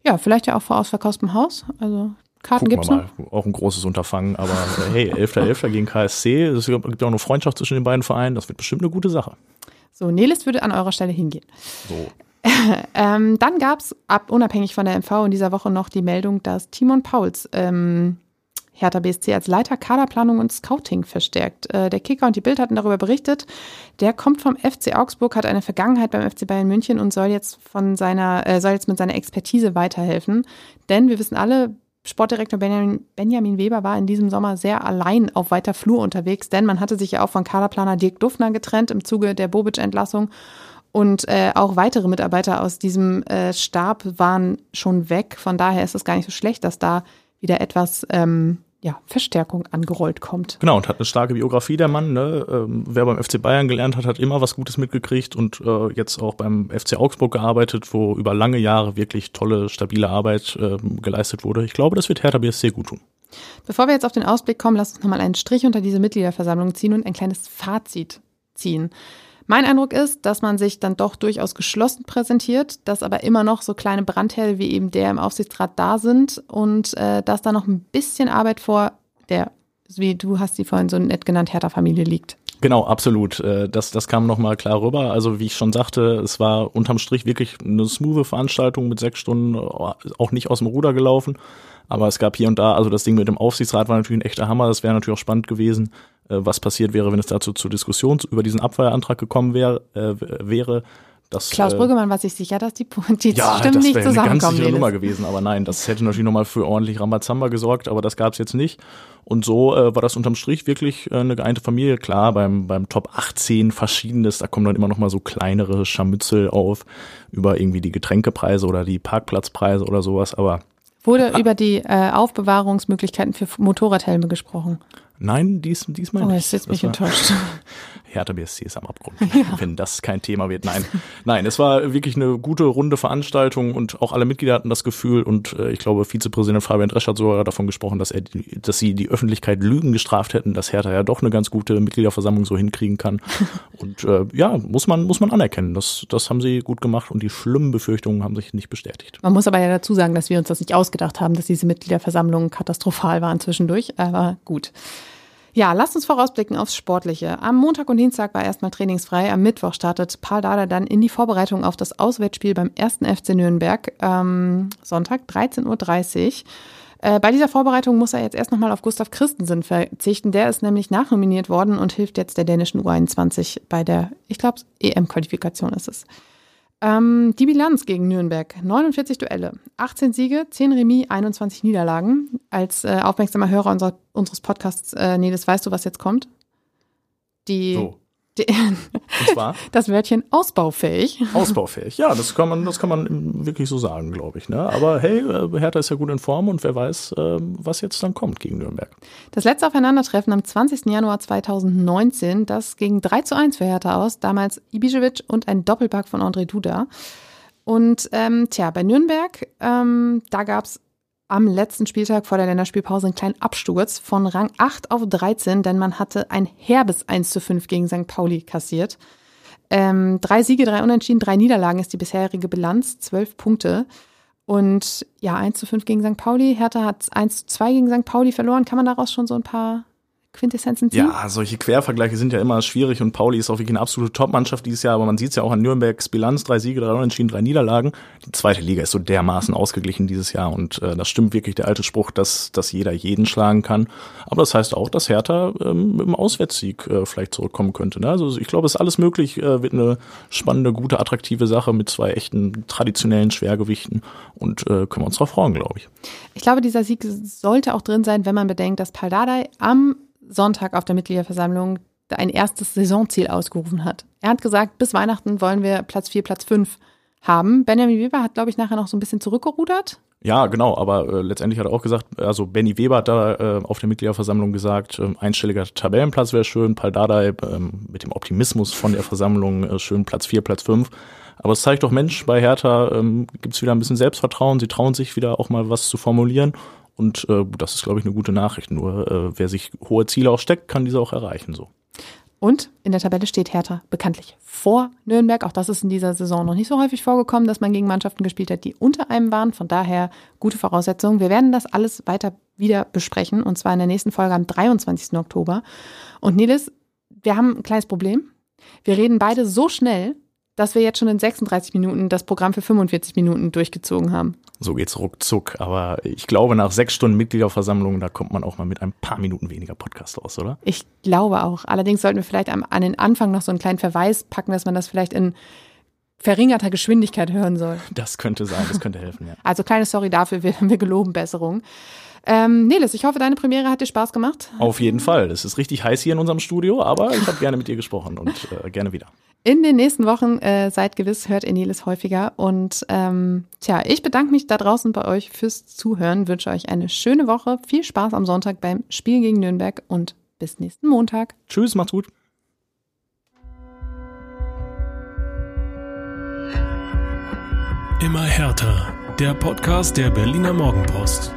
Ja, vielleicht ja auch vor ausverkauftem Haus. Also Karten gibt es noch. Auch ein großes Unterfangen, aber äh, hey, 11.11. .11. gegen KSC, es gibt auch eine Freundschaft zwischen den beiden Vereinen, das wird bestimmt eine gute Sache. So, Nelis würde an eurer Stelle hingehen. So. ähm, dann gab es, unabhängig von der MV, in dieser Woche noch die Meldung, dass Timon Pauls ähm, Hertha BSC als Leiter Kaderplanung und Scouting verstärkt. Äh, der Kicker und die Bild hatten darüber berichtet. Der kommt vom FC Augsburg, hat eine Vergangenheit beim FC Bayern München und soll jetzt von seiner, äh, soll jetzt mit seiner Expertise weiterhelfen. Denn wir wissen alle, Sportdirektor Benjamin, Benjamin Weber war in diesem Sommer sehr allein auf weiter Flur unterwegs, denn man hatte sich ja auch von Kaderplaner Dirk Duffner getrennt im Zuge der Bobic-Entlassung. Und äh, auch weitere Mitarbeiter aus diesem äh, Stab waren schon weg. Von daher ist es gar nicht so schlecht, dass da wieder etwas ähm, ja, Verstärkung angerollt kommt. Genau, und hat eine starke Biografie, der Mann. Ne? Ähm, wer beim FC Bayern gelernt hat, hat immer was Gutes mitgekriegt und äh, jetzt auch beim FC Augsburg gearbeitet, wo über lange Jahre wirklich tolle, stabile Arbeit äh, geleistet wurde. Ich glaube, das wird Hertha BSC gut tun. Bevor wir jetzt auf den Ausblick kommen, lass uns nochmal einen Strich unter diese Mitgliederversammlung ziehen und ein kleines Fazit ziehen. Mein Eindruck ist, dass man sich dann doch durchaus geschlossen präsentiert, dass aber immer noch so kleine Brandherde wie eben der im Aufsichtsrat da sind und äh, dass da noch ein bisschen Arbeit vor der, wie du hast sie vorhin so nett genannt, Hertha-Familie liegt. Genau, absolut. Äh, das, das kam nochmal klar rüber. Also wie ich schon sagte, es war unterm Strich wirklich eine smooth Veranstaltung mit sechs Stunden, auch nicht aus dem Ruder gelaufen. Aber es gab hier und da, also das Ding mit dem Aufsichtsrat war natürlich ein echter Hammer. Das wäre natürlich auch spannend gewesen, äh, was passiert wäre, wenn es dazu zur Diskussion über diesen Abfeuerantrag gekommen wär, äh, wäre. Das, Klaus äh, Brüggemann war sich sicher, dass die, die ja, Stimmen nicht zusammenkommen. Das wäre eine ganz sichere Nummer gewesen, aber nein, das hätte natürlich nochmal für ordentlich Rambazamba gesorgt, aber das gab es jetzt nicht. Und so äh, war das unterm Strich wirklich äh, eine geeinte Familie. Klar, beim, beim Top 18 verschiedenes, da kommen dann immer nochmal so kleinere Scharmützel auf über irgendwie die Getränkepreise oder die Parkplatzpreise oder sowas, aber Wurde ah. über die äh, Aufbewahrungsmöglichkeiten für Motorradhelme gesprochen? Nein, dies, diesmal oh, nicht. Oh, das ist jetzt mich enttäuscht. Hertha BSC ist am Abgrund, ja. wenn das kein Thema wird. Nein, nein, es war wirklich eine gute runde Veranstaltung und auch alle Mitglieder hatten das Gefühl und äh, ich glaube, Vizepräsident Fabian Dresch hat sogar davon gesprochen, dass er, dass sie die Öffentlichkeit Lügen gestraft hätten, dass Hertha ja doch eine ganz gute Mitgliederversammlung so hinkriegen kann. und äh, ja, muss man muss man anerkennen, das das haben sie gut gemacht und die schlimmen Befürchtungen haben sich nicht bestätigt. Man muss aber ja dazu sagen, dass wir uns das nicht ausgedacht haben, dass diese Mitgliederversammlungen katastrophal waren zwischendurch, aber gut. Ja, lasst uns vorausblicken aufs Sportliche. Am Montag und Dienstag war erstmal trainingsfrei. Am Mittwoch startet Paul Dada dann in die Vorbereitung auf das Auswärtsspiel beim ersten FC Nürnberg. Ähm, Sonntag 13.30 Uhr. Äh, bei dieser Vorbereitung muss er jetzt erst nochmal auf Gustav Christensen verzichten. Der ist nämlich nachnominiert worden und hilft jetzt der dänischen U21 bei der, ich glaube, EM-Qualifikation ist es. Ähm, die Bilanz gegen Nürnberg: 49 Duelle, 18 Siege, 10 Remis, 21 Niederlagen. Als äh, aufmerksamer Hörer unser, unseres Podcasts, äh, Nedes, weißt du, was jetzt kommt? Die. So. Und zwar? Das Wörtchen ausbaufähig. Ausbaufähig, ja, das kann man, das kann man wirklich so sagen, glaube ich. Ne? Aber hey, äh, Hertha ist ja gut in Form und wer weiß, ähm, was jetzt dann kommt gegen Nürnberg. Das letzte Aufeinandertreffen am 20. Januar 2019, das ging 3 zu 1 für Hertha aus. Damals Ibišević und ein Doppelpack von André Duda. Und ähm, tja, bei Nürnberg, ähm, da gab es am letzten Spieltag vor der Länderspielpause einen kleinen Absturz von Rang 8 auf 13, denn man hatte ein herbes 1 zu 5 gegen St. Pauli kassiert. Ähm, drei Siege, drei Unentschieden, drei Niederlagen ist die bisherige Bilanz, zwölf Punkte. Und ja, 1 zu 5 gegen St. Pauli. Hertha hat 1 zu 2 gegen St. Pauli verloren. Kann man daraus schon so ein paar Quintessenzen ziehen? Ja, solche Quervergleiche sind ja immer schwierig und Pauli ist auch wirklich eine absolute Top-Mannschaft dieses Jahr, aber man sieht es ja auch an Nürnbergs Bilanz, drei Siege, drei Unentschieden, drei Niederlagen. Die zweite Liga ist so dermaßen ausgeglichen dieses Jahr und äh, das stimmt wirklich der alte Spruch, dass, dass jeder jeden schlagen kann. Aber das heißt auch, dass Hertha ähm, mit dem Auswärtssieg äh, vielleicht zurückkommen könnte. Ne? Also ich glaube, es ist alles möglich, äh, wird eine spannende, gute, attraktive Sache mit zwei echten traditionellen Schwergewichten und äh, können wir uns darauf freuen, glaube ich. Ich glaube, dieser Sieg sollte auch drin sein, wenn man bedenkt, dass Paldadei am Sonntag auf der Mitgliederversammlung ein erstes Saisonziel ausgerufen hat. Er hat gesagt, bis Weihnachten wollen wir Platz 4, Platz 5 haben. Benjamin Weber hat, glaube ich, nachher noch so ein bisschen zurückgerudert. Ja, genau, aber äh, letztendlich hat er auch gesagt, also Benny Weber hat da äh, auf der Mitgliederversammlung gesagt, äh, einstelliger Tabellenplatz wäre schön, Paldadei ähm, mit dem Optimismus von der Versammlung äh, schön Platz 4, Platz 5. Aber es zeigt doch, Mensch, bei Hertha ähm, gibt es wieder ein bisschen Selbstvertrauen, sie trauen sich wieder auch mal was zu formulieren und äh, das ist, glaube ich, eine gute Nachricht. Nur äh, wer sich hohe Ziele auch steckt, kann diese auch erreichen. So. Und in der Tabelle steht Hertha bekanntlich vor Nürnberg. Auch das ist in dieser Saison noch nicht so häufig vorgekommen, dass man gegen Mannschaften gespielt hat, die unter einem waren. Von daher gute Voraussetzungen. Wir werden das alles weiter wieder besprechen und zwar in der nächsten Folge am 23. Oktober. Und Nilis, wir haben ein kleines Problem. Wir reden beide so schnell, dass wir jetzt schon in 36 Minuten das Programm für 45 Minuten durchgezogen haben. So geht's ruckzuck. Aber ich glaube, nach sechs Stunden Mitgliederversammlung, da kommt man auch mal mit ein paar Minuten weniger Podcast aus, oder? Ich glaube auch. Allerdings sollten wir vielleicht an den Anfang noch so einen kleinen Verweis packen, dass man das vielleicht in verringerter Geschwindigkeit hören soll. Das könnte sein, das könnte helfen, ja. Also kleine Sorry dafür, wir, wir geloben Besserung. Ähm, Nelis, ich hoffe, deine Premiere hat dir Spaß gemacht. Auf jeden Fall. Es ist richtig heiß hier in unserem Studio, aber ich habe gerne mit dir gesprochen und äh, gerne wieder. In den nächsten Wochen, äh, seid gewiss, hört ihr Nelis häufiger. Und ähm, tja, ich bedanke mich da draußen bei euch fürs Zuhören, wünsche euch eine schöne Woche, viel Spaß am Sonntag beim Spiel gegen Nürnberg und bis nächsten Montag. Tschüss, macht's gut. Immer härter. Der Podcast der Berliner Morgenpost.